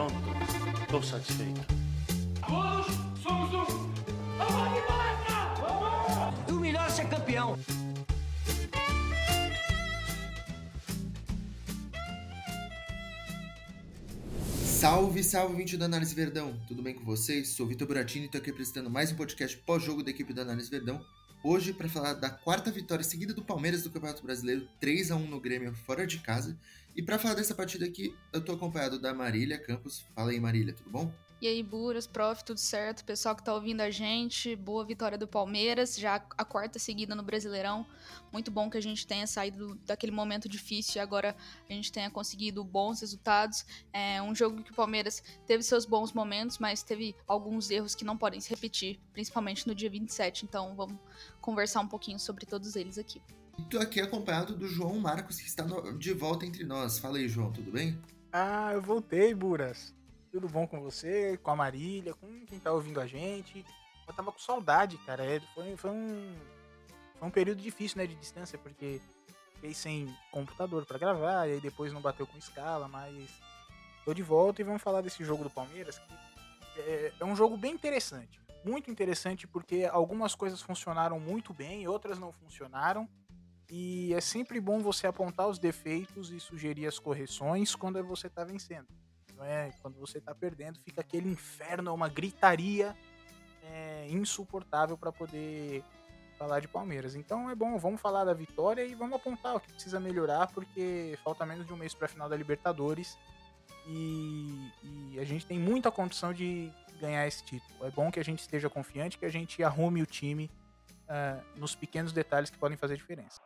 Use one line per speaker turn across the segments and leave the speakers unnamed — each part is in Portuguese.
Pronto, estou satisfeito.
Todos somos um. Vamos embora!
O melhor é ser campeão.
Salve, salve, 20 da Análise Verdão! Tudo bem com vocês? Sou Vitor Buratini e estou aqui apresentando mais um podcast pós-jogo da equipe da Análise Verdão. Hoje, para falar da quarta vitória seguida do Palmeiras do Campeonato Brasileiro, 3 a 1 no Grêmio fora de casa. E para falar dessa partida aqui, eu estou acompanhado da Marília Campos. Fala aí, Marília, tudo bom?
E aí, Buras, prof, tudo certo? Pessoal que tá ouvindo a gente, boa vitória do Palmeiras, já a quarta seguida no Brasileirão. Muito bom que a gente tenha saído daquele momento difícil e agora a gente tenha conseguido bons resultados. É um jogo que o Palmeiras teve seus bons momentos, mas teve alguns erros que não podem se repetir, principalmente no dia 27. Então vamos conversar um pouquinho sobre todos eles aqui.
Estou aqui acompanhado do João Marcos, que está de volta entre nós. Fala aí, João, tudo bem?
Ah, eu voltei, Buras. Tudo bom com você, com a Marília, com quem tá ouvindo a gente? Eu tava com saudade, cara. É, foi, foi, um, foi um período difícil, né, de distância, porque fiquei sem computador para gravar, e aí depois não bateu com escala, mas tô de volta e vamos falar desse jogo do Palmeiras, que é, é um jogo bem interessante. Muito interessante porque algumas coisas funcionaram muito bem, outras não funcionaram. E é sempre bom você apontar os defeitos e sugerir as correções quando você está vencendo não é? Quando você tá perdendo, fica aquele inferno, uma gritaria é, insuportável para poder falar de Palmeiras. Então é bom, vamos falar da vitória e vamos apontar o que precisa melhorar, porque falta menos de um mês para a final da Libertadores e, e, a gente tem muita condição de ganhar esse título. É bom que a gente esteja confiante, que a gente arrume o time uh, nos pequenos detalhes que podem fazer diferença.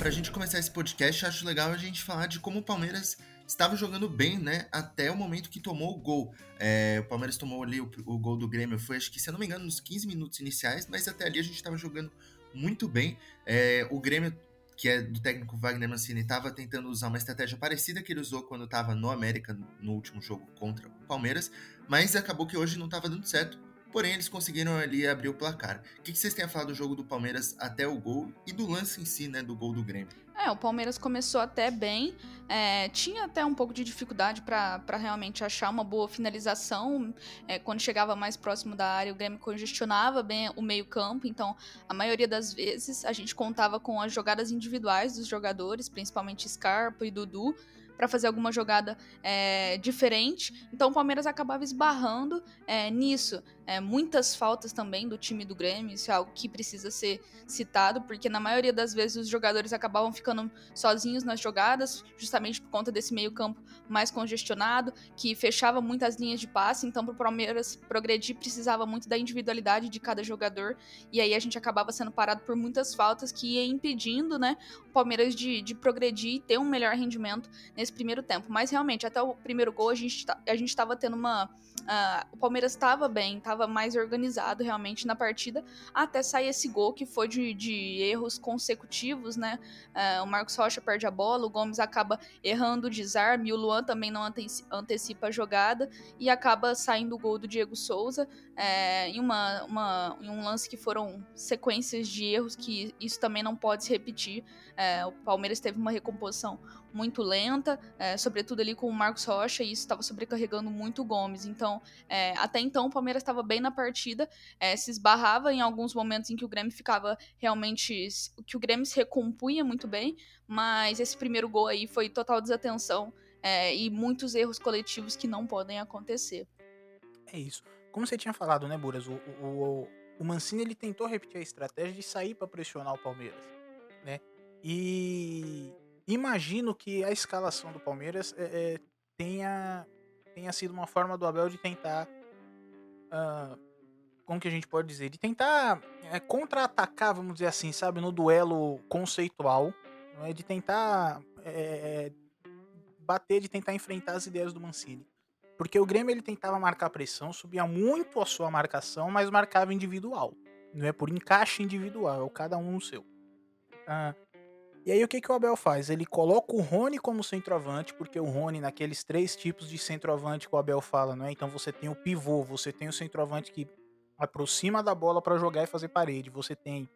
Para a gente começar esse podcast, acho legal a gente falar de como o Palmeiras estava jogando bem, né? Até o momento que tomou o gol. É, o Palmeiras tomou ali o, o, gol do Grêmio, foi acho que, se eu não me engano, nos 15 minutos iniciais, mas até ali a gente estava jogando muito bem. É, o Grêmio, que é do técnico Wagner Mancini, estava tentando usar uma estratégia parecida que ele usou quando estava no América no último jogo contra o Palmeiras, mas acabou que hoje não estava dando certo porém eles conseguiram ali abrir o placar. O que, vocês têm a falar do jogo do Palmeiras até o gol e do lance em si, né, do gol do Grêmio?
É, o Palmeiras começou até bem, é, tinha até um pouco de dificuldade para realmente achar uma boa finalização. É, quando chegava mais próximo da área, o Grêmio congestionava bem o meio-campo, então a maioria das vezes a gente contava com as jogadas individuais dos jogadores, principalmente Scarpa e Dudu para fazer alguma jogada é, diferente. Então o Palmeiras acabava esbarrando é, nisso. É, muitas faltas também do time do Grêmio, isso é algo que precisa ser citado, porque na maioria das vezes os jogadores acabavam ficando sozinhos nas jogadas, justamente por conta desse meio-campo mais congestionado, que fechava muitas linhas de passe. Então, para o Palmeiras progredir, precisava muito da individualidade de cada jogador, e aí a gente acabava sendo parado por muitas faltas que ia impedindo né, o Palmeiras de, de progredir e ter um melhor rendimento nesse primeiro tempo. Mas realmente, até o primeiro gol, a gente tá, a estava tendo uma. Uh, o Palmeiras estava bem, estava estava mais organizado realmente na partida, até sair esse gol que foi de, de erros consecutivos, né? Uh, o Marcos Rocha perde a bola, o Gomes acaba errando o desarme, o Luan também não antecipa a jogada e acaba saindo o gol do Diego Souza é, em, uma, uma, em um lance que foram sequências de erros que isso também não pode se repetir. É, o Palmeiras teve uma recomposição muito lenta, é, sobretudo ali com o Marcos Rocha, e isso estava sobrecarregando muito o Gomes. Então, é, até então, o Palmeiras estava bem na partida, é, se esbarrava em alguns momentos em que o Grêmio ficava realmente. que o Grêmio se recompunha muito bem, mas esse primeiro gol aí foi total desatenção é, e muitos erros coletivos que não podem acontecer.
É isso. Como você tinha falado, né, Buras? O, o, o Mancini ele tentou repetir a estratégia de sair para pressionar o Palmeiras, né? E imagino que a escalação do Palmeiras é, é, tenha, tenha sido uma forma do Abel de tentar. Uh, como que a gente pode dizer? De tentar é, contra-atacar, vamos dizer assim, sabe? No duelo conceitual. É? De tentar bater, de tentar enfrentar as ideias do Mancini. Porque o Grêmio ele tentava marcar pressão, subia muito a sua marcação, mas marcava individual. Não é por encaixe individual, é cada um no seu. Ah, e aí o que, que o Abel faz? Ele coloca o Rony como centroavante, porque o Rony, naqueles três tipos de centroavante que o Abel fala, não é? Então você tem o pivô, você tem o centroavante que aproxima da bola para jogar e fazer parede, você tem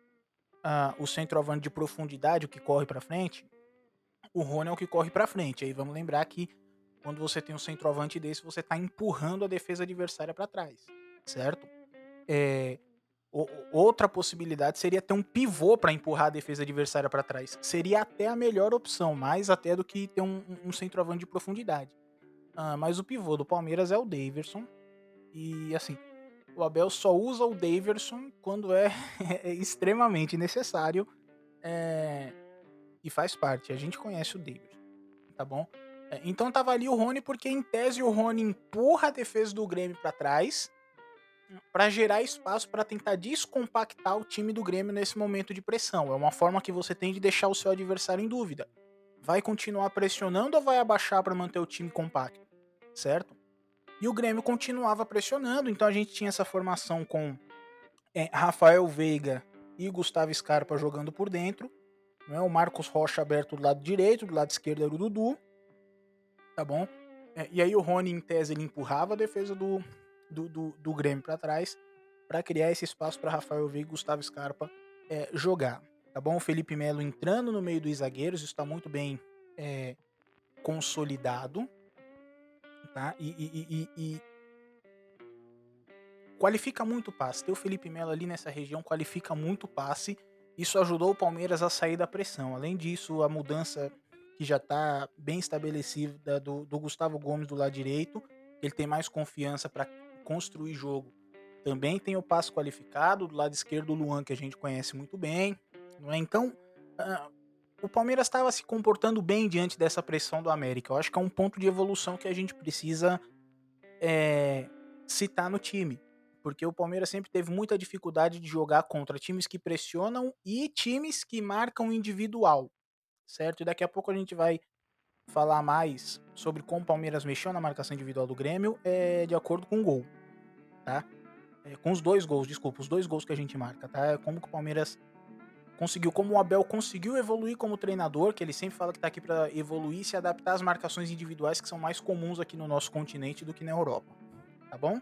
ah, o centroavante de profundidade, o que corre para frente, o Rony é o que corre para frente. Aí vamos lembrar que quando você tem um centroavante desse, você está empurrando a defesa adversária para trás, certo? É, outra possibilidade seria ter um pivô para empurrar a defesa adversária para trás. Seria até a melhor opção, mais até do que ter um, um centroavante de profundidade. Ah, mas o pivô do Palmeiras é o Daverson. E assim, o Abel só usa o Daverson quando é, é extremamente necessário. É, e faz parte. A gente conhece o Daverson, tá bom? É, então tava ali o Rony, porque em tese o Rony empurra a defesa do Grêmio para trás para gerar espaço para tentar descompactar o time do Grêmio nesse momento de pressão. É uma forma que você tem de deixar o seu adversário em dúvida. Vai continuar pressionando ou vai abaixar para manter o time compacto? Certo? E o Grêmio continuava pressionando, então a gente tinha essa formação com é, Rafael Veiga e Gustavo Scarpa jogando por dentro. Né? O Marcos Rocha aberto do lado direito, do lado esquerdo era o Dudu. Tá bom? É, e aí o Rony, em tese, ele empurrava a defesa do, do, do, do Grêmio para trás para criar esse espaço para Rafael Veiga e Gustavo Scarpa é, jogar. Tá bom? O Felipe Melo entrando no meio dos zagueiros, isso está muito bem é, consolidado. Tá? E, e, e, e, qualifica muito o passe. Ter o Felipe Melo ali nessa região qualifica muito o passe. Isso ajudou o Palmeiras a sair da pressão. Além disso, a mudança que já está bem estabelecida do, do Gustavo Gomes do lado direito. Ele tem mais confiança para construir jogo. Também tem o passe qualificado do lado esquerdo do Luan, que a gente conhece muito bem. Não é? Então, uh, o Palmeiras estava se comportando bem diante dessa pressão do América. Eu acho que é um ponto de evolução que a gente precisa é, citar no time. Porque o Palmeiras sempre teve muita dificuldade de jogar contra times que pressionam e times que marcam individual. Certo? E daqui a pouco a gente vai falar mais sobre como o Palmeiras mexeu na marcação individual do Grêmio é de acordo com o gol, tá? É, com os dois gols, desculpa, os dois gols que a gente marca, tá? É como que o Palmeiras conseguiu, como o Abel conseguiu evoluir como treinador, que ele sempre fala que tá aqui para evoluir e se adaptar às marcações individuais que são mais comuns aqui no nosso continente do que na Europa, tá bom?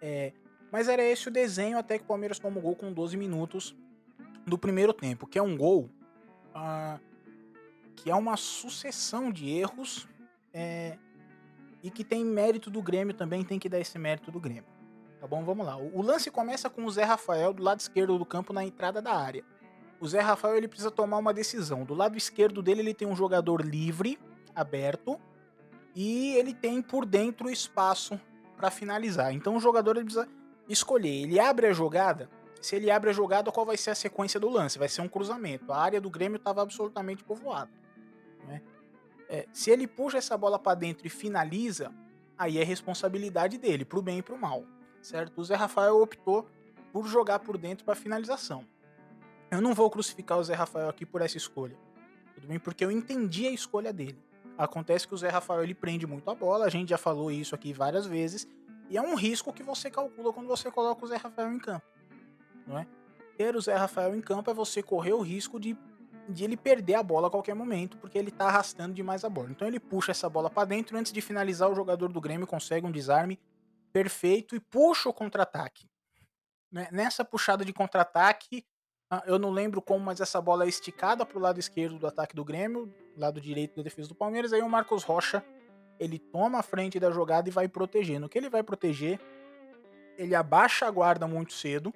É, mas era esse o desenho até que o Palmeiras toma o gol com 12 minutos do primeiro tempo, que é um gol uh, que é uma sucessão de erros é, e que tem mérito do Grêmio também, tem que dar esse mérito do Grêmio. Tá bom? Vamos lá. O, o lance começa com o Zé Rafael do lado esquerdo do campo na entrada da área. O Zé Rafael ele precisa tomar uma decisão. Do lado esquerdo dele ele tem um jogador livre, aberto, e ele tem por dentro espaço para finalizar. Então o jogador ele precisa escolher. Ele abre a jogada. Se ele abre a jogada, qual vai ser a sequência do lance? Vai ser um cruzamento. A área do Grêmio estava absolutamente povoada. É, se ele puxa essa bola para dentro e finaliza, aí é responsabilidade dele, pro bem e pro mal, certo? O Zé Rafael optou por jogar por dentro para finalização. Eu não vou crucificar o Zé Rafael aqui por essa escolha, tudo bem? Porque eu entendi a escolha dele. Acontece que o Zé Rafael ele prende muito a bola, a gente já falou isso aqui várias vezes, e é um risco que você calcula quando você coloca o Zé Rafael em campo, não é? Ter o Zé Rafael em campo é você correr o risco de de ele perder a bola a qualquer momento, porque ele tá arrastando demais a bola. Então ele puxa essa bola para dentro, antes de finalizar, o jogador do Grêmio consegue um desarme perfeito e puxa o contra-ataque. Né, nessa puxada de contra-ataque, ah, eu não lembro como, mas essa bola é esticada pro lado esquerdo do ataque do Grêmio, lado direito da defesa do Palmeiras, aí o Marcos Rocha, ele toma a frente da jogada e vai proteger. No que ele vai proteger, ele abaixa a guarda muito cedo,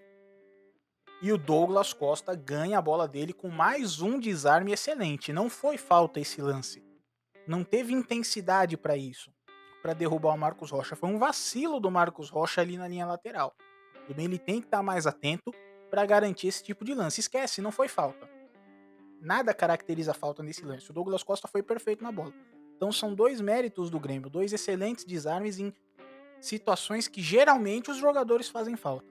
e o Douglas Costa ganha a bola dele com mais um desarme excelente. Não foi falta esse lance. Não teve intensidade para isso, para derrubar o Marcos Rocha. Foi um vacilo do Marcos Rocha ali na linha lateral. Tudo bem, ele tem que estar tá mais atento para garantir esse tipo de lance. Esquece, não foi falta. Nada caracteriza falta nesse lance. O Douglas Costa foi perfeito na bola. Então são dois méritos do Grêmio, dois excelentes desarmes em situações que geralmente os jogadores fazem falta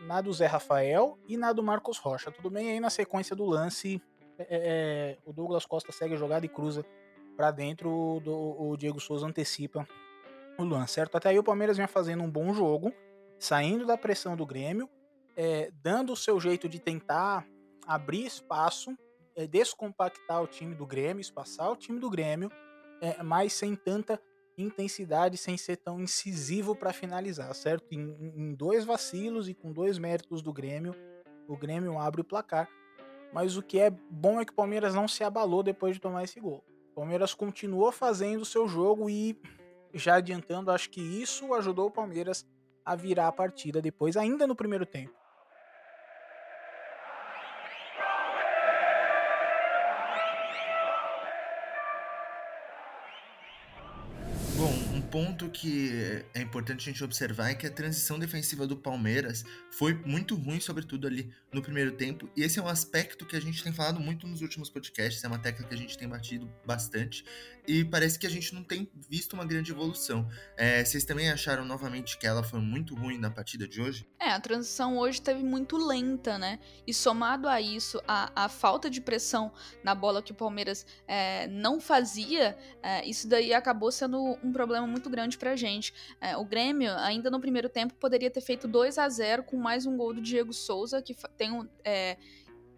na do Zé Rafael e na do Marcos Rocha. Tudo bem aí na sequência do lance, é, é, é o Douglas Costa segue a jogada e cruza para dentro, do, o Diego Souza antecipa o lance, certo? Até aí o Palmeiras vem fazendo um bom jogo, saindo da pressão do Grêmio, é, dando o seu jeito de tentar abrir espaço, é, descompactar o time do Grêmio, espaçar o time do Grêmio, mas sem tanta intensidade sem ser tão incisivo para finalizar, certo? Em, em, dois vacilos e com dois méritos do Grêmio, o Grêmio abre o placar. mas o que é bom é que o Palmeiras não se abalou depois de tomar esse gol. O Palmeiras continuou fazendo o seu jogo e, já adiantando, acho que isso ajudou o Palmeiras a virar a partida depois, ainda no primeiro tempo.
Ponto que é importante a gente observar é que a transição defensiva do Palmeiras foi muito ruim, sobretudo ali no primeiro tempo. E esse é um aspecto que a gente tem falado muito nos últimos podcasts, é uma técnica que a gente tem batido bastante. E parece que a gente não tem visto uma grande evolução. É, vocês também acharam novamente que ela foi muito ruim na partida de hoje?
É, a transição hoje teve muito lenta, né? E somado a isso, a, a falta de pressão na bola que o Palmeiras é, não fazia, é, isso daí acabou sendo um problema muito grande pra gente. É, o Grêmio, ainda no primeiro tempo, poderia ter feito 2 a 0 com mais um gol do Diego Souza, que tem um.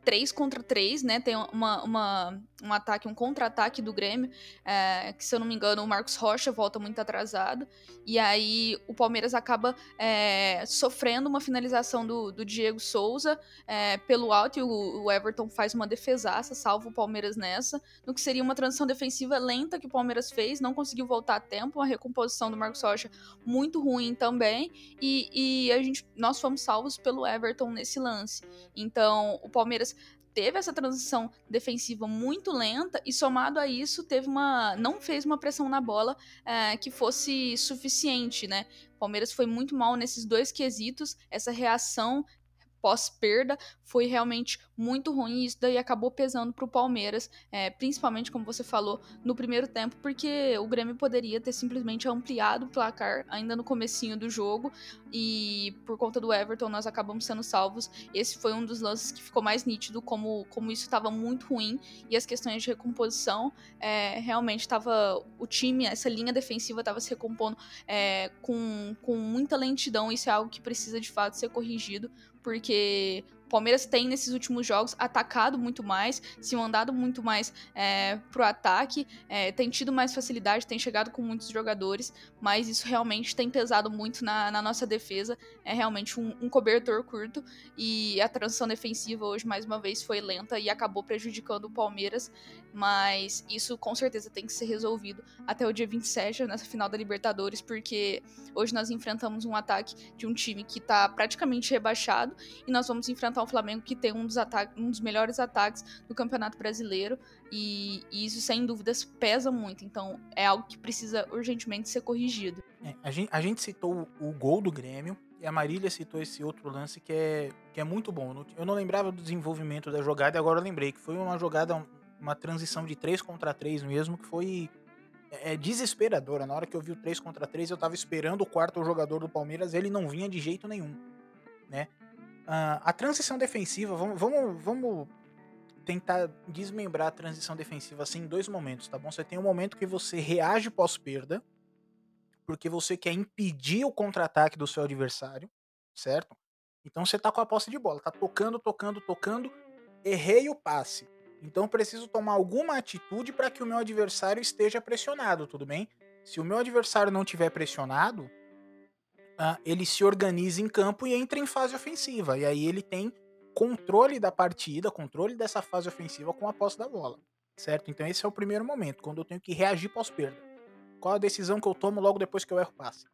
É, 3 contra 3, né? Tem uma, uma, um ataque, um contra-ataque do Grêmio, é, que se eu não me engano o Marcos Rocha volta muito atrasado, e aí o Palmeiras acaba é, sofrendo uma finalização do, do Diego Souza é, pelo alto. E o, o, Everton faz uma defesaça, salva o Palmeiras nessa, no que seria uma transição defensiva lenta que o Palmeiras fez, não conseguiu voltar a tempo, uma recomposição do Marcos Rocha muito ruim também, e, e a gente, nós fomos salvos pelo Everton nesse lance. Então o Palmeiras teve essa transição defensiva muito lenta e somado a isso teve uma não fez uma pressão na bola é, que fosse suficiente, né? O Palmeiras foi muito mal nesses dois quesitos, essa reação pós-perda foi realmente muito ruim isso daí acabou pesando para o Palmeiras, é, principalmente como você falou no primeiro tempo, porque o Grêmio poderia ter simplesmente ampliado o placar ainda no comecinho do jogo e por conta do Everton nós acabamos sendo salvos. Esse foi um dos lances que ficou mais nítido como, como isso estava muito ruim e as questões de recomposição é, realmente estava o time, essa linha defensiva estava se recompondo é, com, com muita lentidão. Isso é algo que precisa de fato ser corrigido porque Palmeiras tem nesses últimos jogos atacado muito mais, se mandado muito mais é, pro ataque, é, tem tido mais facilidade, tem chegado com muitos jogadores, mas isso realmente tem pesado muito na, na nossa defesa. É realmente um, um, cobertor curto e a transição defensiva hoje, mais uma vez, foi lenta e acabou prejudicando o Palmeiras, mas isso com certeza tem que ser resolvido até o dia 27, nessa final da Libertadores, porque hoje nós enfrentamos um ataque de um time que está praticamente rebaixado e nós vamos enfrentar enfrentar o Flamengo que tem um dos, um dos melhores ataques do Campeonato Brasileiro e, e, isso sem dúvidas pesa muito. Então é algo que precisa urgentemente ser corrigido.
É, a, gente, a, gente, citou o gol do Grêmio e a Marília citou esse outro lance que é, que é muito bom. Eu não lembrava do desenvolvimento da jogada e agora lembrei que foi uma jogada, uma transição de 3 contra 3 mesmo, que foi é, é desesperadora. Na hora que eu vi o 3 contra 3, eu tava esperando o quarto jogador do Palmeiras, ele não vinha de jeito nenhum, né? Uh, a transição defensiva, vamos, vamos, vamos tentar desmembrar a transição defensiva assim em dois momentos, tá bom? Você tem um momento que você reage pós-perda, porque você quer impedir o contra-ataque do seu adversário, certo? Então você tá com a posse de bola, tá tocando, tocando, tocando, errei o passe. Então preciso tomar alguma atitude para que o meu adversário esteja pressionado, tudo bem? Se o meu adversário não tiver pressionado, uh, ele se organiza em campo e entra em fase ofensiva. E aí ele tem controle da partida, controle dessa fase ofensiva com a posse da bola. Certo? Então esse é o primeiro momento, quando eu tenho que reagir pós-perda. Qual a decisão que eu tomo logo depois que eu erro passe?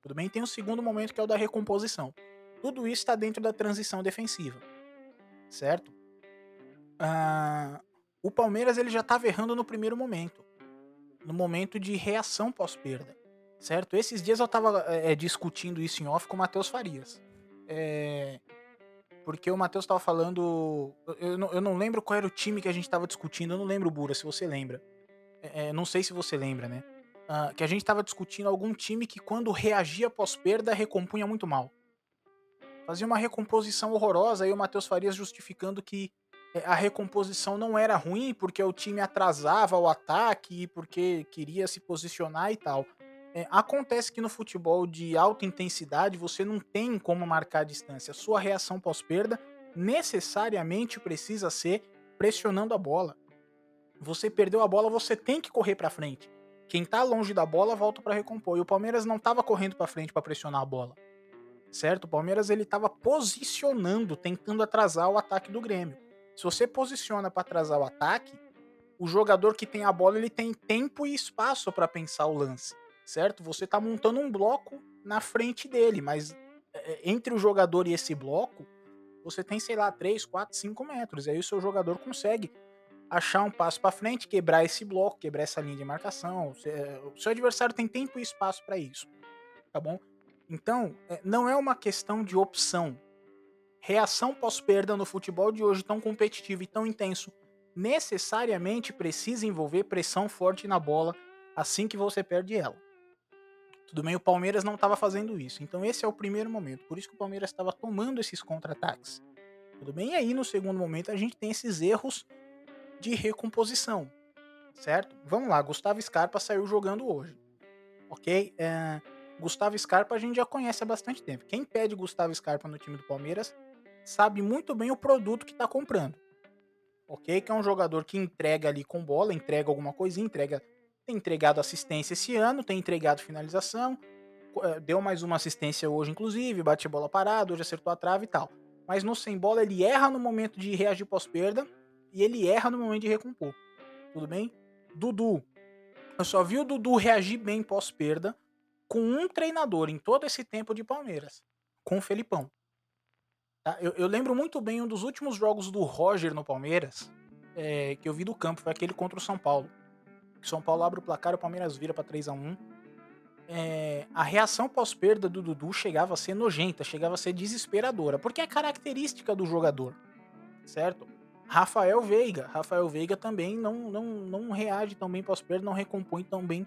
Tudo bem? Tem o segundo momento que é o da recomposição. Tudo isso está dentro da transição defensiva. Certo? Uh, o Palmeiras ele já estava errando no primeiro momento. No momento de reação pós-perda certo? Esses dias eu tava é, discutindo isso em off com o Matheus Farias. É, porque o Matheus tava falando. Eu não, eu não, lembro qual era o time que a gente tava discutindo, eu não lembro, Bura, se você lembra. É, não sei se você lembra, né? Uh, que a gente tava discutindo algum time que, quando reagia pós-perda, recompunha muito mal. Fazia uma recomposição horrorosa, aí o Matheus Farias justificando que a recomposição não era ruim porque o time atrasava o ataque, porque queria se posicionar e tal. É, acontece que no futebol de alta intensidade você não tem como marcar a distância. Sua reação pós-perda necessariamente precisa ser pressionando a bola. Você perdeu a bola, você tem que correr para frente. Quem tá longe da bola volta para recompor. E o Palmeiras não tava correndo para frente para pressionar a bola. Certo? O Palmeiras ele tava posicionando, tentando atrasar o ataque do Grêmio. Se você posiciona para atrasar o ataque, o jogador que tem a bola ele tem tempo e espaço para pensar o lance, certo? Você tá montando um bloco na frente dele, mas é, entre o jogador e esse bloco, você tem, sei lá, 3, 4, 5 metros. E aí o seu jogador consegue achar um passo para frente, quebrar esse bloco, quebrar essa linha de marcação. O seu adversário tem tempo e espaço para isso, tá bom? Então, é, não é uma questão de opção. Reação pós-perda no futebol de hoje tão competitivo e tão intenso necessariamente precisa envolver pressão forte na bola assim que você perde ela. Tudo bem, o Palmeiras não estava fazendo isso. Então esse é o primeiro momento. Por isso que o Palmeiras estava tomando esses contra-ataques. Tudo bem? E aí no segundo momento a gente tem esses erros de recomposição, certo? Vamos lá, Gustavo Scarpa saiu jogando hoje, ok? É, Gustavo Scarpa a gente já conhece há bastante tempo. Quem pede Gustavo Scarpa no time do Palmeiras sabe muito bem o produto que está comprando, ok? Que é um jogador que entrega ali com bola, entrega alguma coisinha, entrega, tem entregado assistência esse ano, tem entregado finalização, é, deu mais uma assistência hoje, inclusive, bate bola parada, hoje acertou a trave e tal. Mas no sem bola ele erra no momento de reagir pós-perda e ele erra no momento de recompor. Tudo bem? Dudu. Eu só vi o Dudu reagir bem pós-perda com um treinador em todo esse tempo de Palmeiras, com o Felipão. Tá? Eu, eu, lembro muito bem um dos últimos jogos do Roger no Palmeiras, é, que eu vi do campo, foi aquele contra o São Paulo. São Paulo abre o placar, o Palmeiras vira para 3 a 1 é, a reação pós-perda do Dudu chegava a ser nojenta, chegava a ser desesperadora, porque é característica do jogador, certo? Rafael Veiga. Rafael Veiga também não, não, não reage tão bem pós-perda, não recompõe tão bem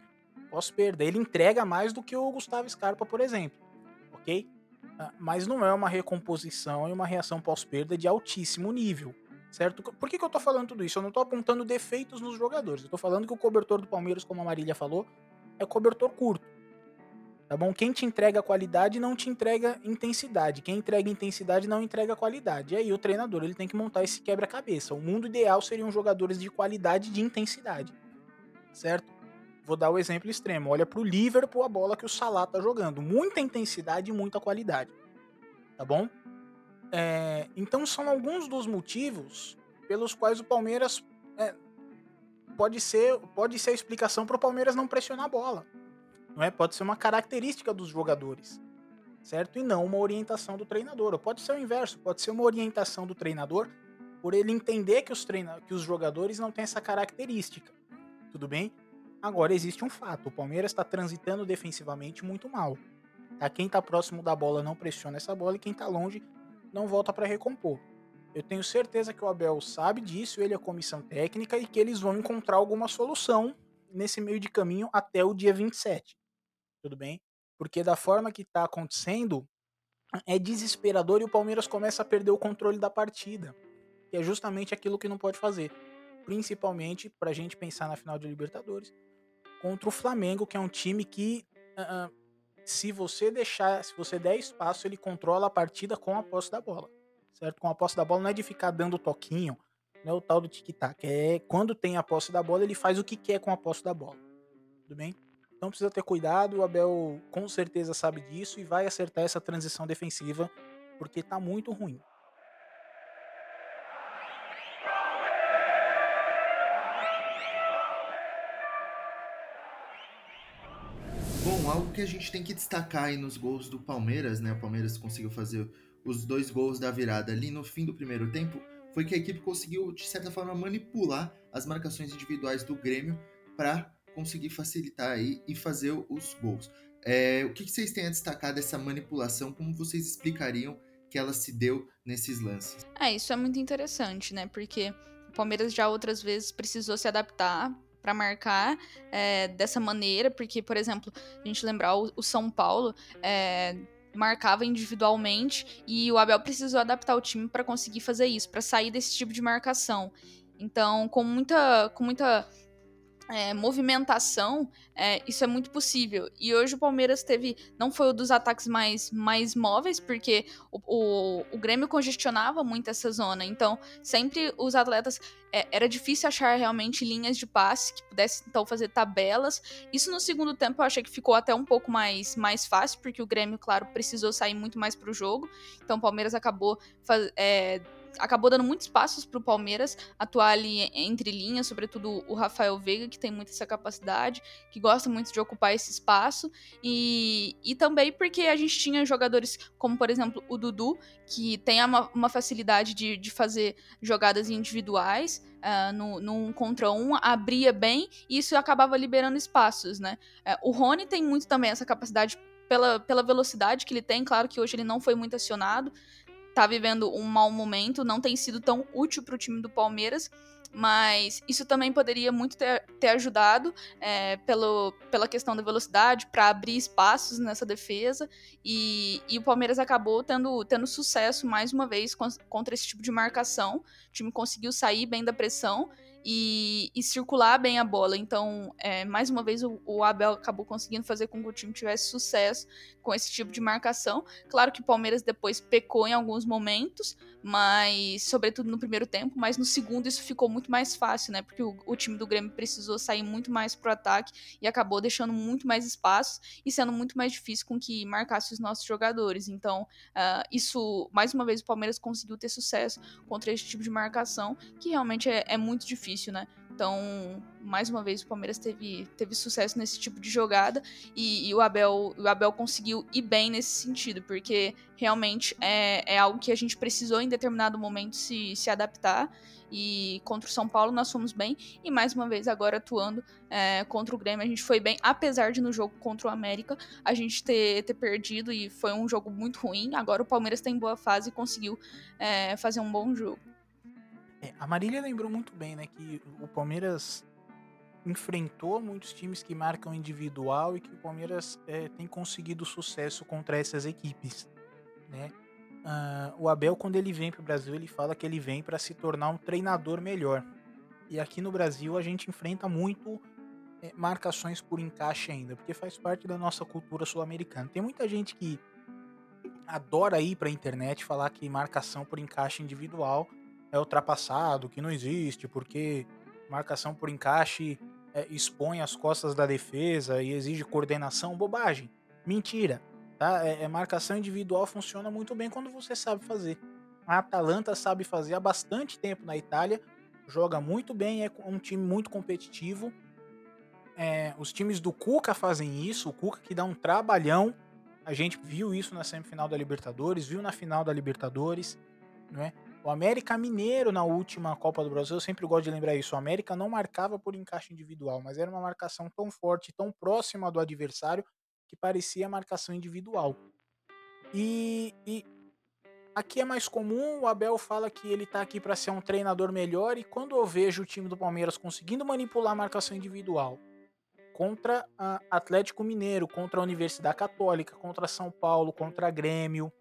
pós-perda. Ele entrega mais do que o Gustavo Scarpa, por exemplo. Ok? Ah, mas não é uma recomposição e uma reação pós-perda de altíssimo nível. Certo? Por que, que eu tô falando tudo isso? Eu não tô apontando defeitos nos jogadores. Eu tô falando que o cobertor do Palmeiras, como a Marília falou, é cobertor curto. Tá bom? Quem te entrega qualidade não te entrega intensidade. Quem entrega intensidade não entrega qualidade. E aí o treinador ele tem que montar esse quebra-cabeça. O mundo ideal seriam jogadores de qualidade e de intensidade. Certo? Vou dar o exemplo extremo. Olha pro Liverpool a bola que o Salah tá jogando. Muita intensidade e muita qualidade. Tá bom? É, então são alguns dos motivos pelos quais o Palmeiras é, pode ser pode ser a explicação para o Palmeiras não pressionar a bola não é? Pode ser uma característica dos jogadores, certo? E não uma orientação do treinador. Ou pode ser o inverso, pode ser uma orientação do treinador por ele entender que os, treina que os jogadores não têm essa característica. Tudo bem? Agora existe um fato: o Palmeiras está transitando defensivamente muito mal. Tá? Quem está próximo da bola não pressiona essa bola e quem está longe não volta para recompor. Eu tenho certeza que o Abel sabe disso, ele é a comissão técnica e que eles vão encontrar alguma solução nesse meio de caminho até o dia 27 tudo bem? Porque da forma que tá acontecendo, é desesperador e o Palmeiras começa a perder o controle da partida. Que é justamente aquilo que não pode fazer. Principalmente pra gente pensar na final de Libertadores contra o Flamengo, que é um time que uh, se você deixar, se você der espaço, ele controla a partida com a posse da bola. Certo? Com a posse da bola não é de ficar dando toquinho, não é o tal do tic-tac, é quando tem a posse da bola, ele faz o que quer com a posse da bola. Tudo bem? Então precisa ter cuidado, o Abel com certeza sabe disso e vai acertar essa transição defensiva, porque tá muito ruim.
Algo que a gente tem que destacar aí nos gols do Palmeiras, né? O Palmeiras conseguiu fazer os dois gols da virada ali no fim do primeiro tempo, foi que a equipe conseguiu, de certa forma, manipular as marcações individuais do Grêmio para conseguir facilitar aí e fazer os gols. É, o que, vocês têm a destacar dessa manipulação? Como vocês explicariam que ela se deu nesses lances?
É, isso é muito interessante, né? Porque o Palmeiras já outras vezes precisou se adaptar para marcar é, dessa maneira, porque, por exemplo, a gente lembrar o, o São Paulo é, marcava individualmente e o Abel precisou adaptar o time para conseguir fazer isso, para sair desse tipo de marcação. Então, com muita, com muita é, movimentação, é, isso é muito possível. E hoje o Palmeiras teve. Não foi um dos ataques mais, mais móveis, porque o, o, o Grêmio congestionava muito essa zona. Então, sempre os atletas. É, era difícil achar realmente linhas de passe que pudessem então fazer tabelas. Isso no segundo tempo eu achei que ficou até um pouco mais, mais fácil, porque o Grêmio, claro, precisou sair muito mais para o jogo. Então o Palmeiras acabou. Acabou dando muitos passos para o Palmeiras atuar ali entre linhas, sobretudo o Rafael Veiga, que tem muita essa capacidade, que gosta muito de ocupar esse espaço, e, e também porque a gente tinha jogadores como, por exemplo, o Dudu, que tem uma, uma facilidade de, de fazer jogadas individuais, uh, no, num contra um, abria bem, e isso acabava liberando espaços, né? Uh, o Rony tem muito também essa capacidade pela, pela velocidade que ele tem, claro que hoje ele não foi muito acionado, tá vivendo um mau momento, não tem sido tão útil para o time do Palmeiras, mas isso também poderia muito ter, ter ajudado é, pelo, pela questão da velocidade para abrir espaços nessa defesa e, e, o Palmeiras acabou tendo, tendo sucesso mais uma vez contra esse tipo de marcação. O time conseguiu sair bem da pressão e, e, circular bem a bola. Então, é, mais uma vez, o, o, Abel acabou conseguindo fazer com que o time tivesse sucesso com esse tipo de marcação. Claro que o Palmeiras depois pecou em alguns momentos, mas, sobretudo no primeiro tempo, mas no segundo isso ficou muito mais fácil, né? Porque o, o time do Grêmio precisou sair muito mais pro ataque e acabou deixando muito mais espaços e sendo muito mais difícil com que marcasse os nossos jogadores. Então, uh, isso, mais uma vez, o Palmeiras conseguiu ter sucesso contra esse tipo de marcação, que realmente é, é muito difícil difícil, né? Então, mais uma vez, o Palmeiras teve, teve sucesso nesse tipo de jogada e, e, o, Abel, o Abel conseguiu ir bem nesse sentido, porque realmente é, é algo que a gente precisou em determinado momento se, se adaptar. E contra o São Paulo nós fomos bem, e mais uma vez agora atuando é, contra o Grêmio a gente foi bem, apesar de no jogo contra o América a gente ter, ter perdido e foi um jogo muito ruim. Agora o Palmeiras está em boa fase e conseguiu é, fazer um bom jogo.
É, a Marília lembrou muito bem, né, que o Palmeiras enfrentou muitos times que marcam individual e que o Palmeiras é, tem conseguido sucesso contra essas equipes, né? Uh, o Abel, quando ele vem para o Brasil, ele fala que ele vem para se tornar um treinador melhor. E aqui no Brasil a gente enfrenta muito é, marcações por encaixe ainda, porque faz parte da nossa cultura sul-americana. Tem muita gente que adora ir para a internet falar que marcação por encaixe individual é ultrapassado, que não existe, porque marcação por encaixe é, expõe as costas da defesa e exige coordenação. Bobagem. Mentira. Tá? É, é, marcação individual funciona muito bem quando você sabe fazer. A Atalanta sabe fazer há bastante tempo na Itália, joga muito bem, é um time muito competitivo. É, os times do Cuca fazem isso, o Cuca que dá um trabalhão. A gente viu isso na semifinal da Libertadores, viu na final da Libertadores, não é? O América Mineiro na última Copa do Brasil, eu sempre gosto de lembrar isso. O América não marcava por encaixe individual, mas era uma marcação tão forte, tão próxima do adversário, que parecia marcação individual. E, e aqui é mais comum, o Abel fala que ele tá aqui para ser um treinador melhor, e quando eu vejo o time do Palmeiras conseguindo manipular a marcação individual contra Atlético Mineiro, contra a Universidade Católica, contra São Paulo, contra Grêmio,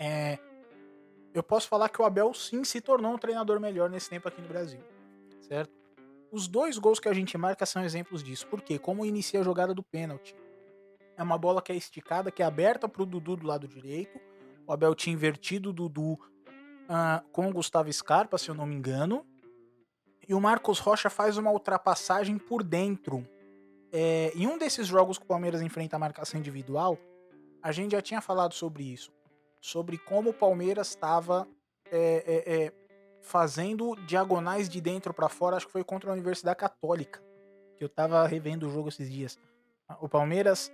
é, eu posso falar que o Abel sim se tornou um treinador melhor nesse tempo aqui no Brasil, certo? Os dois gols que a gente marca são exemplos disso. Por quê? Como inicia a jogada do pênalti. É uma bola que é esticada, que é aberta para o Dudu do lado direito. O Abel tinha invertido o Dudu uh, com o Gustavo Scarpa, se eu não me engano. E o Marcos Rocha faz uma ultrapassagem por dentro. É, em um desses jogos que o Palmeiras enfrenta a marcação individual, a gente já tinha falado sobre isso sobre como o Palmeiras estava é, é, é, fazendo diagonais de dentro para fora, acho que foi contra a Universidade Católica, que eu estava revendo o jogo esses dias. O Palmeiras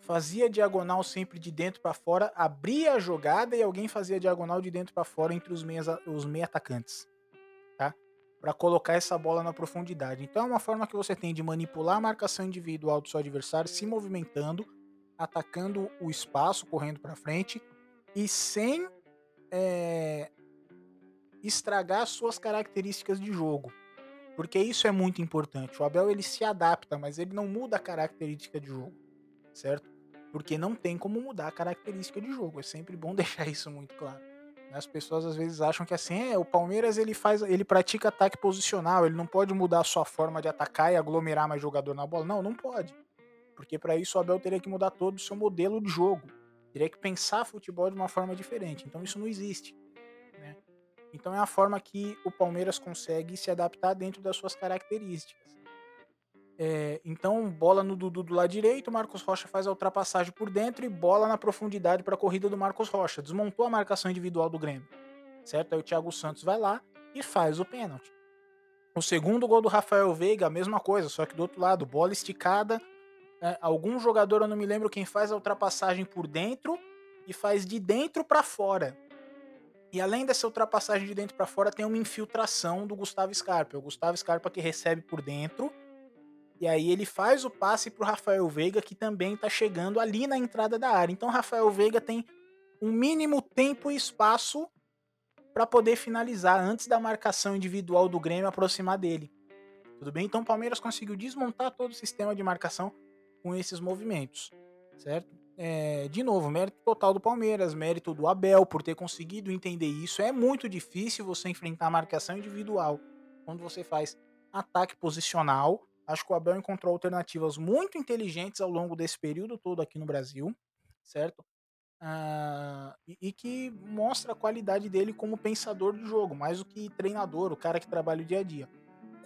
fazia diagonal sempre de dentro para fora, abria a jogada e alguém fazia diagonal de dentro para fora entre os meias, os meia atacantes, tá? Para colocar essa bola na profundidade. Então é uma forma que você tem de manipular a marcação individual do seu adversário, se movimentando, atacando o espaço, correndo para frente e sem é, estragar suas características de jogo. Porque isso é muito importante. O Abel ele se adapta, mas ele não muda a característica de jogo, certo? Porque não tem como mudar a característica de jogo. É sempre bom deixar isso muito claro. As pessoas às vezes acham que assim, é, o Palmeiras ele faz, ele pratica ataque posicional, ele não pode mudar a sua forma de atacar e aglomerar mais jogador na bola. Não, não pode. Porque para isso o Abel teria que mudar todo o seu modelo de jogo. Teria que pensar futebol de uma forma diferente. Então isso não existe. Né? Então é a forma que o Palmeiras consegue se adaptar dentro das suas características. É, então, bola no Dudu do lado direito, Marcos Rocha faz a ultrapassagem por dentro e bola na profundidade para a corrida do Marcos Rocha. Desmontou a marcação individual do Grêmio. certo? Aí o Thiago Santos vai lá e faz o pênalti. O segundo gol do Rafael Veiga, a mesma coisa, só que do outro lado, bola esticada. É, algum jogador, eu não me lembro quem faz a ultrapassagem por dentro e faz de dentro para fora. E além dessa ultrapassagem de dentro para fora, tem uma infiltração do Gustavo Scarpa. É o Gustavo Scarpa que recebe por dentro. E aí ele faz o passe pro Rafael Veiga, que também tá chegando ali na entrada da área. Então o Rafael Veiga tem um mínimo tempo e espaço para poder finalizar antes da marcação individual do Grêmio aproximar dele. Tudo bem? Então o Palmeiras conseguiu desmontar todo o sistema de marcação com esses movimentos, certo? É, de novo, mérito total do Palmeiras, mérito do Abel por ter conseguido entender isso. É muito difícil você enfrentar a marcação individual quando você faz ataque posicional. Acho que o Abel encontrou alternativas muito inteligentes ao longo desse período todo aqui no Brasil, certo? Uh, e, que mostra a qualidade dele como pensador de jogo, mais do que treinador, o cara que trabalha o dia a dia.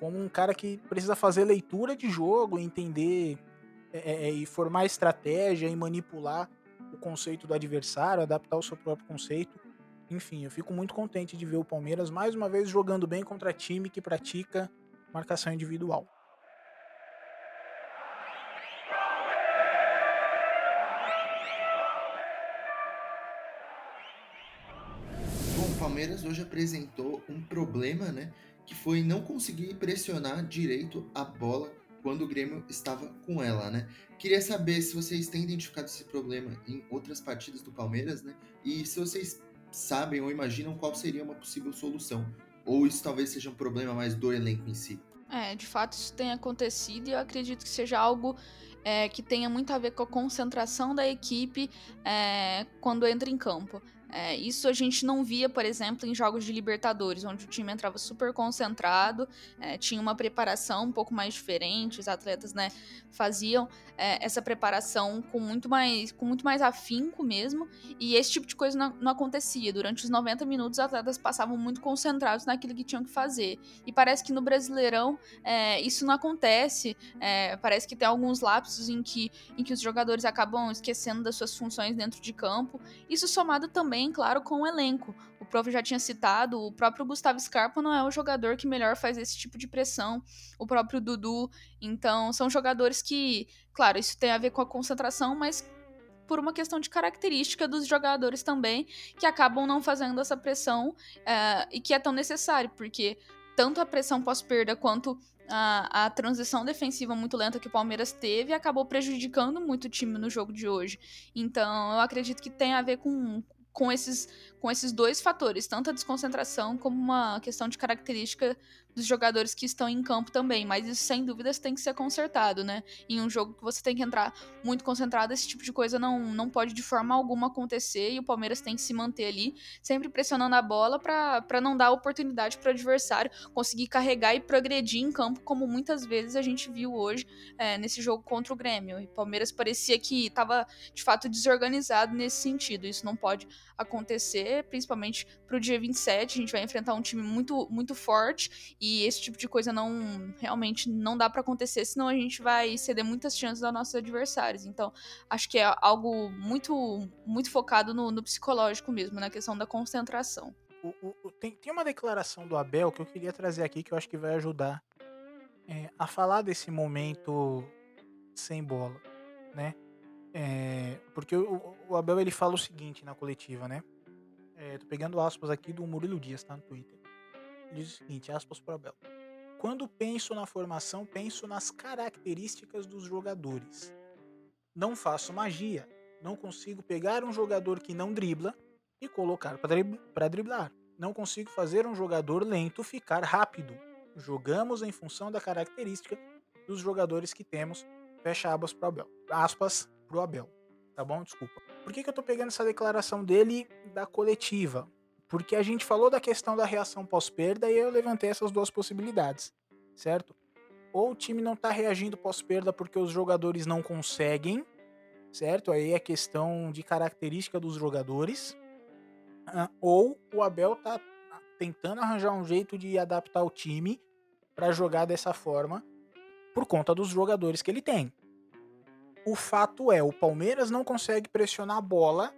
Como um cara que precisa fazer leitura de jogo, entender é, é, e formar estratégia e manipular o conceito do adversário, adaptar o seu próprio conceito. Enfim, eu fico muito contente de ver o Palmeiras mais uma vez jogando bem contra time que pratica marcação individual.
Bom, o Palmeiras hoje apresentou um problema, né? Que foi não conseguir pressionar direito a bola quando o Grêmio estava com ela, né? Queria saber se vocês têm identificado esse problema em outras partidas do Palmeiras, né? E se vocês sabem ou imaginam qual seria uma possível solução. Ou isso talvez seja um problema mais do elenco em si.
É, de fato isso tem acontecido e eu acredito que seja algo é, que tenha muito a ver com a concentração da equipe é, quando entra em campo. É, isso a gente não via, por exemplo, em jogos de Libertadores, onde o time entrava super concentrado, é, tinha uma preparação um pouco mais diferente, os atletas né, faziam é, essa preparação com muito, mais, com muito mais afinco mesmo, e esse tipo de coisa não, não, acontecia. Durante os 90 minutos, os atletas passavam muito concentrados naquilo que tinham que fazer. E parece que no Brasileirão é, isso não acontece, é, parece que tem alguns lapsos em que, em que os jogadores acabam esquecendo das suas funções dentro de campo. Isso somado também também, claro, com o elenco. O prof já tinha citado, o próprio Gustavo Scarpa não é o jogador que melhor faz esse tipo de pressão, o próprio Dudu. Então, são jogadores que, claro, isso tem a ver com a concentração, mas por uma questão de característica dos jogadores também, que acabam não fazendo essa pressão é, e que é tão necessário, porque tanto a pressão pós-perda quanto a, a, transição defensiva muito lenta que o Palmeiras teve acabou prejudicando muito o time no jogo de hoje. Então, eu acredito que tem a ver com, com esses, com esses dois fatores, tanto a desconcentração como uma questão de característica dos jogadores que estão em campo também, mas isso sem dúvidas tem que ser consertado, né? Em um jogo que você tem que entrar muito concentrado, esse tipo de coisa não, não pode de forma alguma acontecer e o Palmeiras tem que se manter ali, sempre pressionando a bola para não dar oportunidade para o adversário conseguir carregar e progredir em campo, como muitas vezes a gente viu hoje é, nesse jogo contra o Grêmio. E o Palmeiras parecia que estava de fato desorganizado nesse sentido. Isso não pode acontecer, principalmente para o dia 27. A gente vai enfrentar um time muito, muito forte e esse tipo de coisa não realmente não dá para acontecer, senão a gente vai ceder muitas chances aos nossos adversários. Então, acho que é algo muito, muito focado no, no psicológico mesmo, na questão da concentração.
O, o, tem, tem uma declaração do Abel que eu queria trazer aqui que eu acho que vai ajudar é, a falar desse momento sem bola, né? É, porque o, o, Abel ele fala o seguinte na coletiva, né? É, tô pegando aspas aqui do Murilo Dias, tá no Twitter. Ele diz o seguinte, aspas para Abel. Quando penso na formação, penso nas características dos jogadores. Não faço magia. Não consigo pegar um jogador que não dribla e colocar para driblar. Não consigo fazer um jogador lento ficar rápido. Jogamos em função da característica dos jogadores que temos. Fecha aspas para Abel. Aspas pro Abel. Tá bom? Desculpa. Por que, que eu tô pegando essa declaração dele da coletiva? Porque a gente falou da questão da reação pós-perda e eu levantei essas duas possibilidades, certo? Ou o time não tá reagindo pós-perda porque os jogadores não conseguem, certo? Aí é questão de característica dos jogadores. Ah, ou o Abel tá tentando arranjar um jeito de adaptar o time para jogar dessa forma por conta dos jogadores que ele tem. O fato é, o Palmeiras não consegue pressionar a bola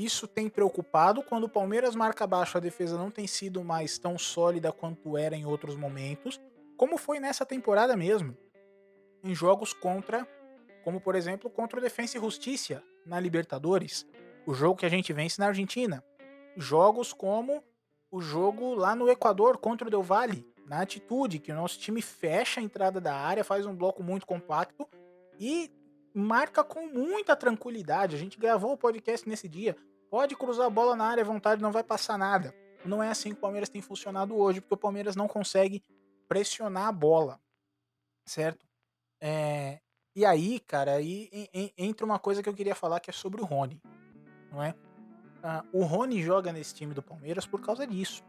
isso tem preocupado quando o Palmeiras marca baixo, a defesa não tem sido mais tão sólida quanto era em outros momentos, como foi nessa temporada mesmo. Em jogos contra, como por exemplo, contra o Defensa e Justiça na Libertadores, o jogo que a gente vence na Argentina. Jogos como o jogo lá no Equador contra o Del Valle, na atitude, que o nosso time fecha a entrada da área, faz um bloco muito compacto e marca com muita tranquilidade. A gente gravou o podcast nesse dia. Pode cruzar a bola na área à vontade, não vai passar nada. Não é assim que o Palmeiras tem funcionado hoje, porque o Palmeiras não consegue pressionar a bola, certo? É, e aí, cara, aí entra uma coisa que eu queria falar que é sobre o Rony, não é? Ah, o Rony joga nesse time do Palmeiras por causa disso,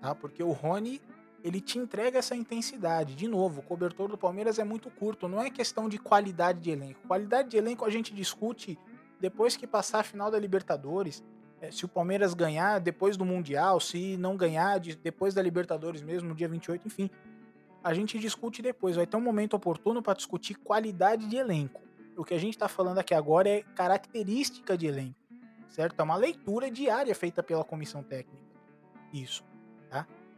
tá? Porque o Rony ele te entrega essa intensidade. De novo, o cobertor do Palmeiras é muito curto, não é questão de qualidade de elenco. Qualidade de elenco a gente discute depois que passar a final da Libertadores. É, se o Palmeiras ganhar depois do Mundial, se não ganhar depois da Libertadores mesmo, no dia 28, enfim. A gente discute depois. Vai ter um momento oportuno para discutir qualidade de elenco. O que a gente está falando aqui agora é característica de elenco, certo? É uma leitura diária feita pela comissão técnica. Isso?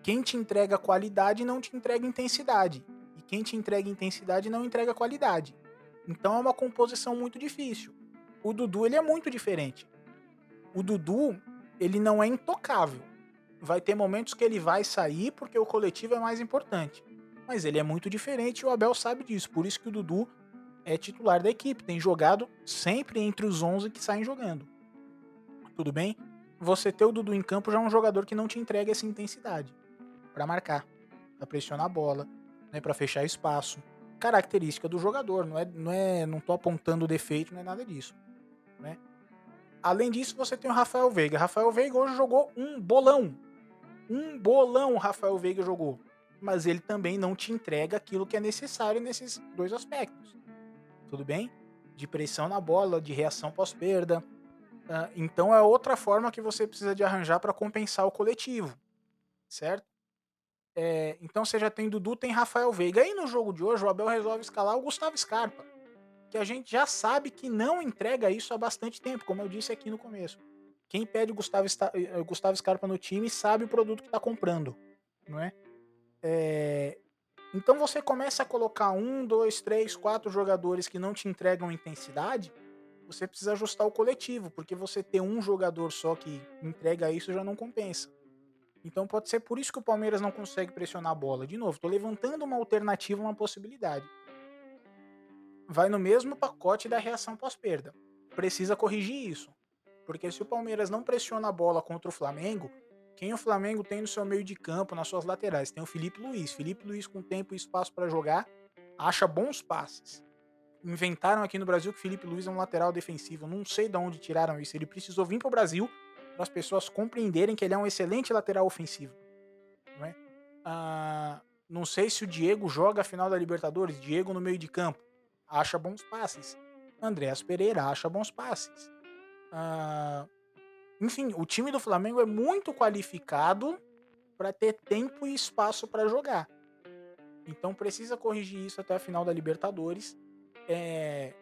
Quem te entrega qualidade não te entrega intensidade. E quem te entrega intensidade não entrega qualidade. Então é uma composição muito difícil. O Dudu ele é muito diferente. O Dudu ele não é intocável. Vai ter momentos que ele vai sair porque o coletivo é mais importante. Mas ele é muito diferente e o Abel sabe disso. Por isso que o Dudu é titular da equipe. Tem jogado sempre entre os 11 que saem jogando. Tudo bem? Você ter o Dudu em campo já é um jogador que não te entrega essa intensidade para marcar, para pressionar a bola, né, para fechar espaço. Característica do jogador, não é, não é, não tô apontando defeito, não é nada disso, né? Além disso, você tem o Rafael Veiga. Rafael Veiga hoje jogou um bolão. Um bolão Rafael Veiga jogou. Mas ele também não te entrega aquilo que é necessário nesses dois aspectos. Tudo bem? De pressão na bola, de reação pós-perda. Uh, então é outra forma que você precisa de arranjar para compensar o coletivo. Certo? É, então você já tem Dudu, tem Rafael Veiga. Aí no jogo de hoje, o Abel resolve escalar o Gustavo Scarpa, que a gente já sabe que não entrega isso há bastante tempo, como eu disse aqui no começo. Quem pede Gustavo, eh, Gustavo Scarpa no time sabe o produto que está comprando, não é? é? Então você começa a colocar um, dois, três, quatro jogadores que não te entregam intensidade. Você precisa ajustar o coletivo, porque você ter um jogador só que entrega isso já não compensa. Então pode ser por isso que o Palmeiras não consegue pressionar a bola. De novo, estou levantando uma alternativa, uma possibilidade. Vai no mesmo pacote da reação pós-perda. Precisa corrigir isso. Porque se o Palmeiras não pressiona a bola contra o Flamengo, quem o Flamengo tem no seu meio de campo, nas suas laterais? Tem o Felipe Luiz. Felipe Luiz com tempo e espaço para jogar, acha bons passes. Inventaram aqui no Brasil que Felipe Luiz é um lateral defensivo. Não sei de onde tiraram isso. Ele precisou vir para o Brasil para as pessoas compreenderem que ele é um excelente lateral ofensivo. Não, é? ah, não sei se o Diego joga a final da Libertadores. Diego no meio de campo acha bons passes. Andréas Pereira acha bons passes. Ah, enfim, o time do Flamengo é muito qualificado para ter tempo e espaço para jogar. Então precisa corrigir isso até a final da Libertadores. É,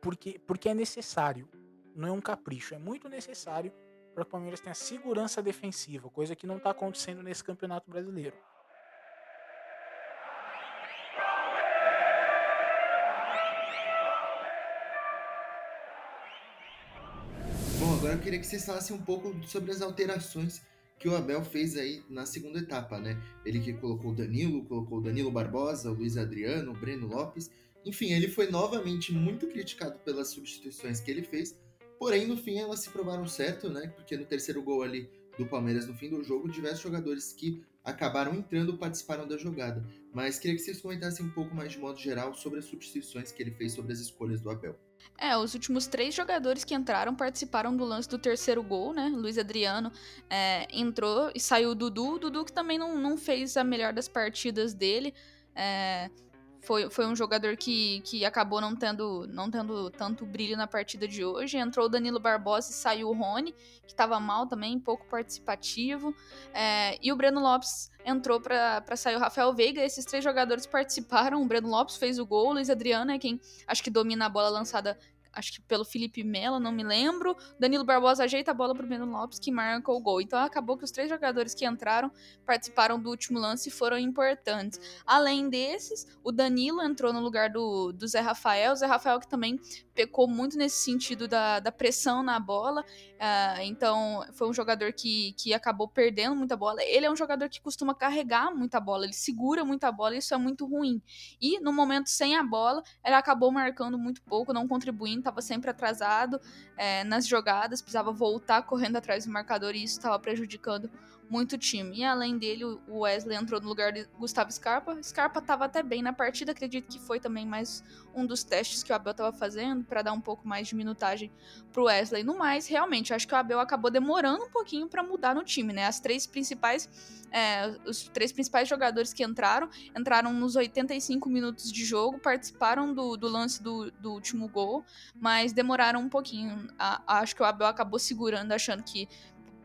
porque, porque é necessário. Não é um capricho, é muito necessário para que o Palmeiras tenha segurança defensiva, coisa que não está acontecendo nesse campeonato brasileiro.
Bom, agora eu queria que vocês falassem um pouco sobre as alterações que o Abel fez aí na segunda etapa, né? Ele que colocou o Danilo, colocou o Danilo Barbosa, o Luiz Adriano, o Breno Lopes. Enfim, ele foi novamente muito criticado pelas substituições que ele fez, Porém, no fim, elas se provaram certo, né? Porque no terceiro gol ali do Palmeiras, no fim do jogo, diversos jogadores que acabaram entrando participaram da jogada. Mas queria que vocês comentassem um pouco mais de modo geral sobre as substituições que ele fez sobre as escolhas do Abel.
É, os últimos três jogadores que entraram participaram do lance do terceiro gol, né? Luiz Adriano é, entrou e saiu o Dudu. Dudu que também não, não fez a melhor das partidas dele. É, foi, foi um jogador que, que acabou não tendo, não tendo tanto brilho na partida de hoje. Entrou o Danilo Barbosa e saiu o Rony, que estava mal também, pouco participativo. É, e o Breno Lopes entrou para sair o Rafael Veiga. Esses três jogadores participaram. O Breno Lopes fez o gol, o Luiz Adriano é quem acho que domina a bola lançada acho que pelo Felipe Melo, não me lembro. Danilo Barbosa ajeita a bola pro Breno Lopes, que marca o gol. Então acabou que os três jogadores que entraram participaram do último lance e foram importantes. Além desses, o Danilo entrou no lugar do, do Zé Rafael. O Zé Rafael que também pecou muito nesse sentido da, da pressão na bola. Uh, então, foi um jogador que, que acabou perdendo muita bola. Ele é um jogador que costuma carregar muita bola, ele segura muita bola isso é muito ruim. E no momento sem a bola, ele acabou marcando muito pouco, não contribuindo, estava sempre atrasado é, nas jogadas, precisava voltar correndo atrás do marcador e isso estava prejudicando muito o time. E além dele, o Wesley entrou no lugar de Gustavo Scarpa. Scarpa estava até bem na partida, acredito que foi também mais um dos testes que o Abel estava fazendo para dar um pouco mais de minutagem pro Wesley. No mais, realmente, acho que o Abel acabou demorando um pouquinho para mudar no time, né? As três principais, é, os três principais jogadores que entraram, entraram nos 85 minutos de jogo, participaram do, do lance do, do último gol, mas demoraram um pouquinho. A, acho que o Abel acabou segurando, achando que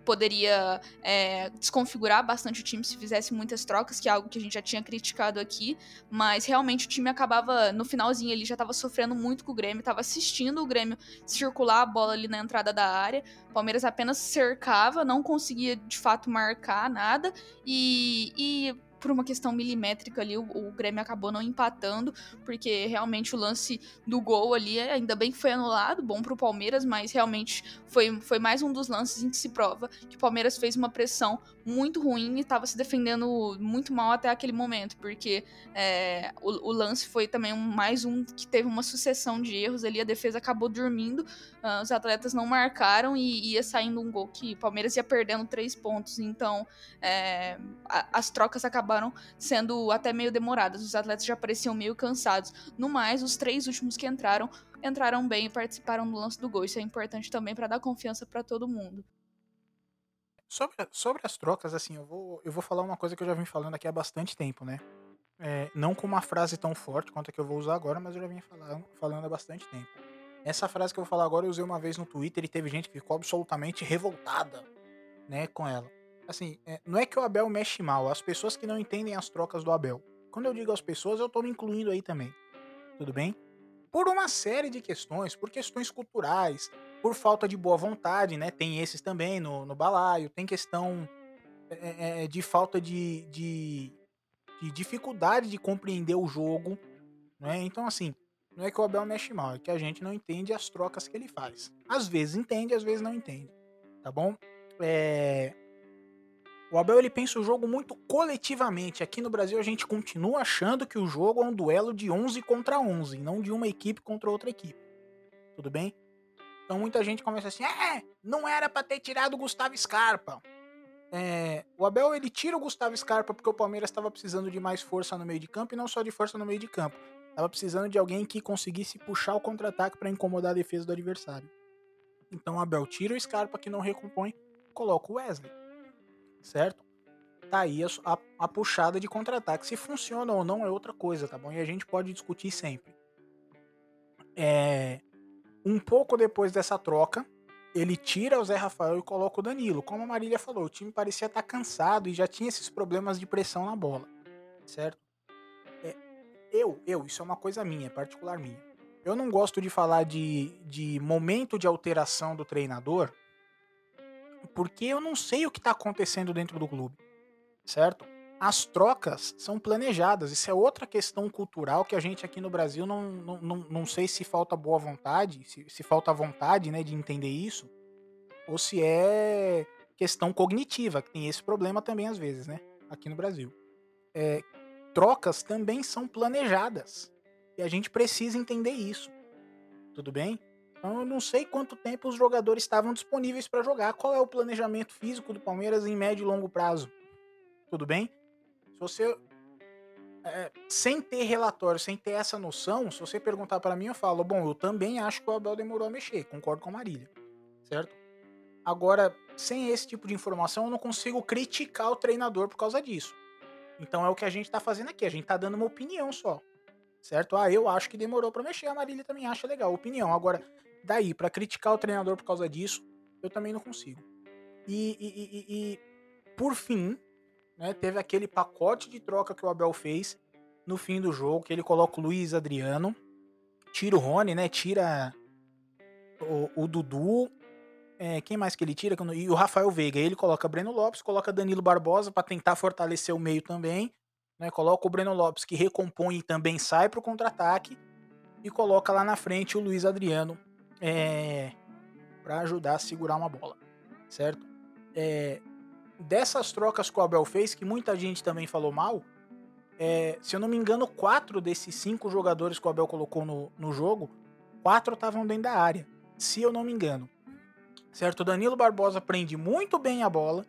poderia é, desconfigurar bastante o time se fizesse muitas trocas, que é algo que a gente já tinha criticado aqui, mas realmente o time acabava, no finalzinho ele já estava sofrendo muito com o Grêmio, estava assistindo o Grêmio circular a bola ali na entrada da área, o Palmeiras apenas cercava, não conseguia de fato marcar nada, e, e por uma questão milimétrica ali, o, o, Grêmio acabou não empatando, porque realmente o lance do gol ali, ainda bem que foi anulado, bom pro Palmeiras, mas realmente foi, foi mais um dos lances em que se prova que o Palmeiras fez uma pressão muito ruim e estava se defendendo muito mal até aquele momento, porque é, o, o, lance foi também um, mais um que teve uma sucessão de erros ali, a defesa acabou dormindo, uh, os atletas não marcaram e ia saindo um gol que o Palmeiras ia perdendo três pontos, então é, a, as trocas acabaram sendo até meio demoradas, os atletas já pareciam meio cansados. No mais, os três últimos que entraram entraram bem e participaram do lance do gol. Isso é importante também para dar confiança para todo mundo.
Sobre, sobre as trocas, assim, eu vou, eu vou falar uma coisa que eu já vim falando aqui há bastante tempo, né? É, não com uma frase tão forte quanto a que eu vou usar agora, mas eu já vim falando, falando há bastante tempo. Essa frase que eu vou falar agora eu usei uma vez no Twitter e teve gente que ficou absolutamente revoltada, né, com ela. Assim, é, não é que o Abel mexe mal, as pessoas que não entendem as trocas do Abel. Quando eu digo as pessoas, eu tô me incluindo aí também. Tudo bem? Por uma série de questões, por questões culturais, por falta de boa vontade, né? Tem esses também no, no balaio, tem questão é, é, de falta de, de, de, dificuldade de compreender o jogo, né? Então, assim, não é que o Abel mexe mal, é que a gente não entende as trocas que ele faz. Às vezes entende, às vezes não entende, tá bom? É... O Abel ele pensa o jogo muito coletivamente. Aqui no Brasil a gente continua achando que o jogo é um duelo de 11 contra 11, não de uma equipe contra outra equipe. Tudo bem? Então muita gente começa assim, é, não era para ter tirado o Gustavo Scarpa. É, o Abel ele tira o Gustavo Scarpa porque o Palmeiras estava precisando de mais força no meio de campo e não só de força no meio de campo. Estava precisando de alguém que conseguisse puxar o contra-ataque para incomodar a defesa do adversário. Então o Abel tira o Scarpa que não recompõe, coloca o Wesley. Certo? Tá aí a, a, a puxada de contra-ataque. Se funciona ou não é outra coisa, tá bom? E a gente pode discutir sempre. É, um pouco depois dessa troca, ele tira o Zé Rafael e coloca o Danilo. Como a Marília falou, o time parecia estar tá cansado e já tinha esses problemas de pressão na bola, certo? É, eu, eu, isso é uma coisa minha, particular minha. Eu não gosto de falar de, de momento de alteração do treinador, porque eu não sei o que está acontecendo dentro do clube, certo? as trocas são planejadas. Isso é outra questão cultural que a gente aqui no Brasil não, não, não, não sei se falta boa vontade, se, se falta vontade né, de entender isso, ou se é questão cognitiva, que tem esse problema também às vezes, né? Aqui no Brasil. É, trocas também são planejadas. E a gente precisa entender isso. Tudo bem? Então eu não sei quanto tempo os jogadores estavam disponíveis para jogar. Qual é o planejamento físico do Palmeiras em médio e longo prazo? Tudo bem? Se você é, sem ter relatório, sem ter essa noção, se você perguntar para mim, eu falo, bom, eu também acho que o Abel demorou a mexer, concordo com a Marília, certo? Agora, sem esse tipo de informação, eu não consigo criticar o treinador por causa disso. Então é o que a gente tá fazendo aqui, a gente tá dando uma opinião só, certo? Ah, eu acho que demorou para mexer, a Marília também acha legal, opinião. Agora, daí, para criticar o treinador por causa disso, eu também não consigo. E, e, e, e por fim, né, teve aquele pacote de troca que o Abel fez no fim do jogo, que ele coloca o Luiz Adriano, tira o Rony, né, tira o, o Dudu. É, quem mais que ele tira? E o Rafael Veiga. Ele coloca Breno Lopes, coloca Danilo Barbosa para tentar fortalecer o meio também. Né? Coloca o Breno Lopes que recompõe e também sai para o contra-ataque. E coloca lá na frente o Luiz Adriano é, para ajudar a segurar uma bola. Certo? É, dessas trocas que o Abel fez, que muita gente também falou mal, é, se eu não me engano, quatro desses cinco jogadores que o Abel colocou no, no jogo, quatro estavam dentro da área. Se eu não me engano. Certo? O Danilo Barbosa prende muito bem a bola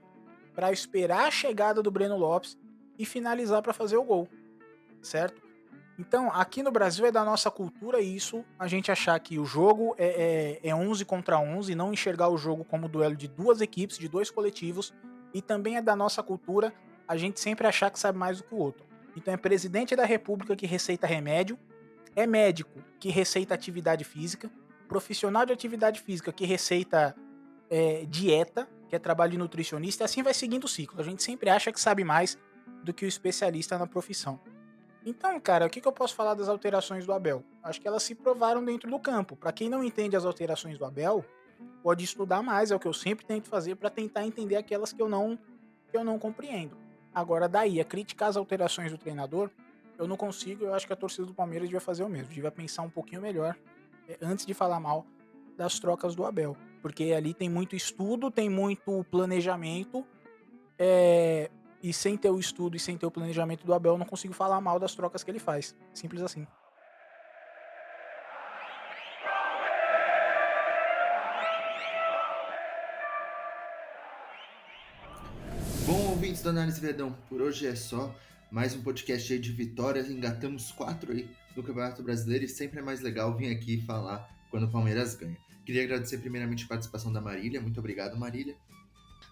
para esperar a chegada do Breno Lopes e finalizar para fazer o gol. Certo? Então, aqui no Brasil é da nossa cultura isso, a gente achar que o jogo é, é, é 11 contra 11 e não enxergar o jogo como duelo de duas equipes, de dois coletivos. E também é da nossa cultura a gente sempre achar que sabe mais do que o outro. Então é presidente da república que receita remédio, é médico que receita atividade física, profissional de atividade física que receita é, dieta, que é trabalho de nutricionista, e assim vai seguindo o ciclo. A gente sempre acha que sabe mais do que o especialista na profissão. Então, cara, o que, que eu posso falar das alterações do Abel? Acho que elas se provaram dentro do campo. Para quem não entende as alterações do Abel, pode estudar mais, é o que eu sempre tento fazer para tentar entender aquelas que eu não que eu não compreendo. Agora, daí, a criticar as alterações do treinador, eu não consigo, eu acho que a torcida do Palmeiras devia fazer o mesmo, devia pensar um pouquinho melhor é, antes de falar mal das trocas do Abel. Porque ali tem muito estudo, tem muito planejamento, é, e sem ter o estudo e sem ter o planejamento do Abel, eu não consigo falar mal das trocas que ele faz. Simples assim.
ouvintes do Análise Verdão, por hoje é só. Mais um podcast aí de vitórias, engatamos quatro aí no Campeonato Brasileiro e sempre é mais legal vir aqui falar quando o Palmeiras ganha. Queria agradecer primeiramente a participação da Marília, muito obrigado Marília.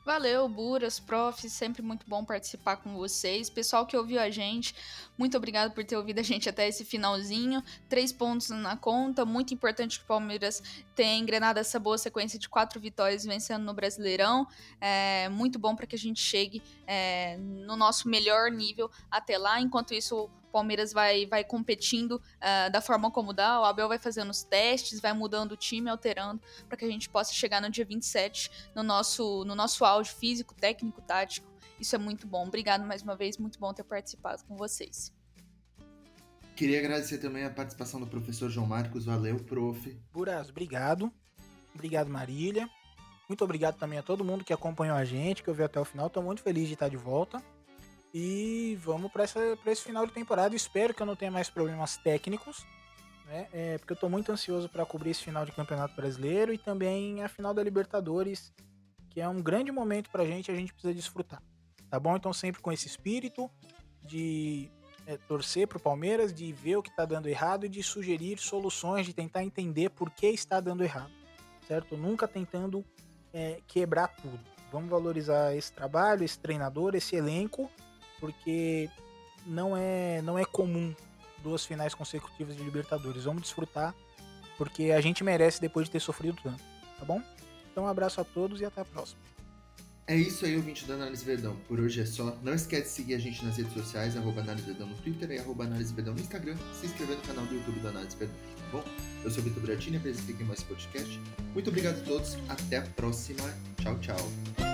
Valeu, Buras, prof, sempre muito bom participar com vocês. Pessoal que ouviu a gente, muito obrigado por ter ouvido a gente até esse finalzinho. Três pontos na conta, muito importante que o Palmeiras tenha engrenado essa boa sequência de quatro vitórias vencendo no Brasileirão. É muito bom para que a gente chegue é, no nosso melhor nível até lá. Enquanto isso, Palmeiras vai, vai competindo uh, da forma como dá, o Abel vai fazendo os testes, vai mudando o time, alterando, para que a gente possa chegar no dia 27 no nosso, no nosso auge físico, técnico, tático. Isso é muito bom. Obrigado mais uma vez, muito bom ter participado com vocês.
Queria agradecer também a participação do professor João Marcos. Valeu, prof.
Buras, obrigado. Obrigado, Marília. Muito obrigado também a todo mundo que acompanhou a gente, que ouviu até o final. Estou muito feliz de estar de volta. E vamos para esse final de temporada. Espero que eu não tenha mais problemas técnicos, né? É, porque eu estou muito ansioso para cobrir esse final de Campeonato Brasileiro e também a final da Libertadores, que é um grande momento para a gente, a gente precisa desfrutar. Tá bom? Então, sempre com esse espírito de é, torcer para o Palmeiras, de ver o que está dando errado e de sugerir soluções, de tentar entender por que está dando errado, certo? Nunca tentando é, quebrar tudo. Vamos valorizar esse trabalho, esse treinador, esse elenco porque não é, não é comum duas finais consecutivas de Libertadores. Vamos desfrutar, porque a gente merece depois de ter sofrido tanto, tá bom? Então um abraço a todos e até a próxima.
É isso aí, ouvinte da Análise Verdão. Por hoje é só. Não esquece de seguir a gente nas redes sociais, arroba Análise Verdão no Twitter e arroba Análise Verdão no Instagram. Se inscrever no canal do YouTube da Análise Verdão, tá bom? Eu sou o Vitor Bratini, apresentei aqui mais podcast. Muito obrigado a todos, até a próxima. Tchau, tchau.